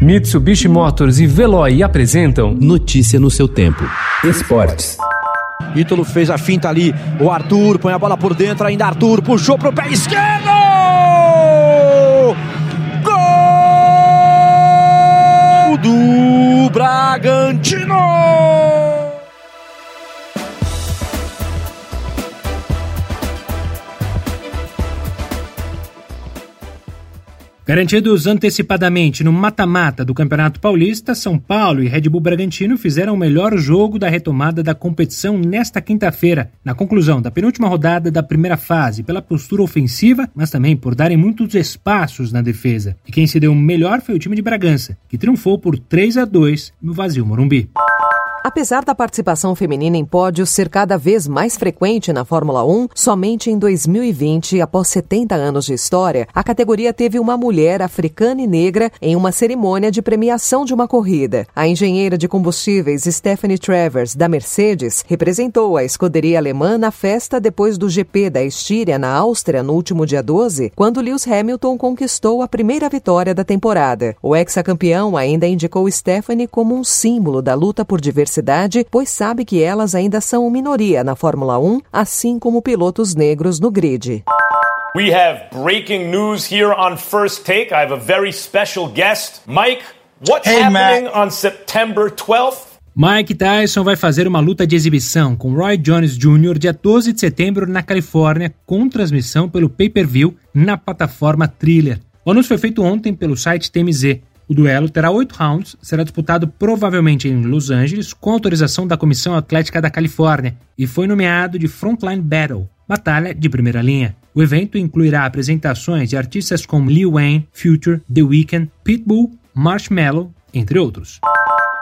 Mitsubishi Motors e Veloy apresentam Notícia no seu tempo. Esportes. Ítalo fez a finta ali. O Arthur põe a bola por dentro. Ainda Arthur puxou pro pé esquerdo. Gol do Bragantino. Garantidos antecipadamente no mata-mata do Campeonato Paulista, São Paulo e Red Bull Bragantino fizeram o melhor jogo da retomada da competição nesta quinta-feira, na conclusão da penúltima rodada da primeira fase, pela postura ofensiva, mas também por darem muitos espaços na defesa. E quem se deu melhor foi o time de Bragança, que triunfou por 3 a 2 no vazio Morumbi. Apesar da participação feminina em pódios ser cada vez mais frequente na Fórmula 1, somente em 2020, após 70 anos de história, a categoria teve uma mulher africana e negra em uma cerimônia de premiação de uma corrida. A engenheira de combustíveis Stephanie Travers, da Mercedes, representou a escuderia alemã na festa depois do GP da Estíria, na Áustria, no último dia 12, quando Lewis Hamilton conquistou a primeira vitória da temporada. O ex-campeão ainda indicou Stephanie como um símbolo da luta por diversidade pois sabe que elas ainda são minoria na Fórmula 1, assim como pilotos negros no grid. We have breaking news here on First Take. I have a very special guest. Mike, what's hey, happening Matt. on September 12th? Mike Tyson vai fazer uma luta de exibição com Roy Jones Jr. dia 12 de setembro na Califórnia, com transmissão pelo pay-per-view na plataforma Thriller. O anúncio foi feito ontem pelo site TMZ. O duelo terá oito rounds, será disputado provavelmente em Los Angeles, com autorização da Comissão Atlética da Califórnia, e foi nomeado de Frontline Battle, batalha de primeira linha. O evento incluirá apresentações de artistas como Lil Wayne, Future, The Weeknd, Pitbull, Marshmello, entre outros.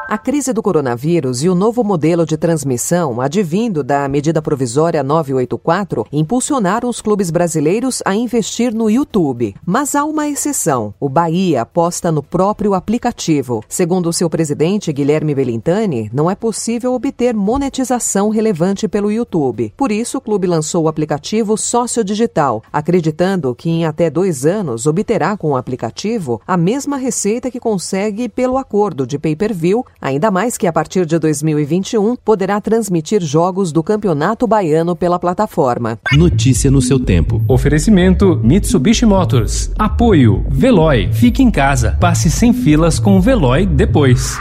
A crise do coronavírus e o novo modelo de transmissão, advindo da medida provisória 984, impulsionaram os clubes brasileiros a investir no YouTube. Mas há uma exceção: o Bahia aposta no próprio aplicativo. Segundo seu presidente, Guilherme Belintani, não é possível obter monetização relevante pelo YouTube. Por isso, o clube lançou o aplicativo Sócio Digital, acreditando que em até dois anos obterá com o aplicativo a mesma receita que consegue pelo acordo de pay-per-view ainda mais que a partir de 2021 poderá transmitir jogos do Campeonato Baiano pela plataforma. Notícia no seu tempo. Oferecimento Mitsubishi Motors. Apoio Veloy. Fique em casa. Passe sem filas com o Veloy depois.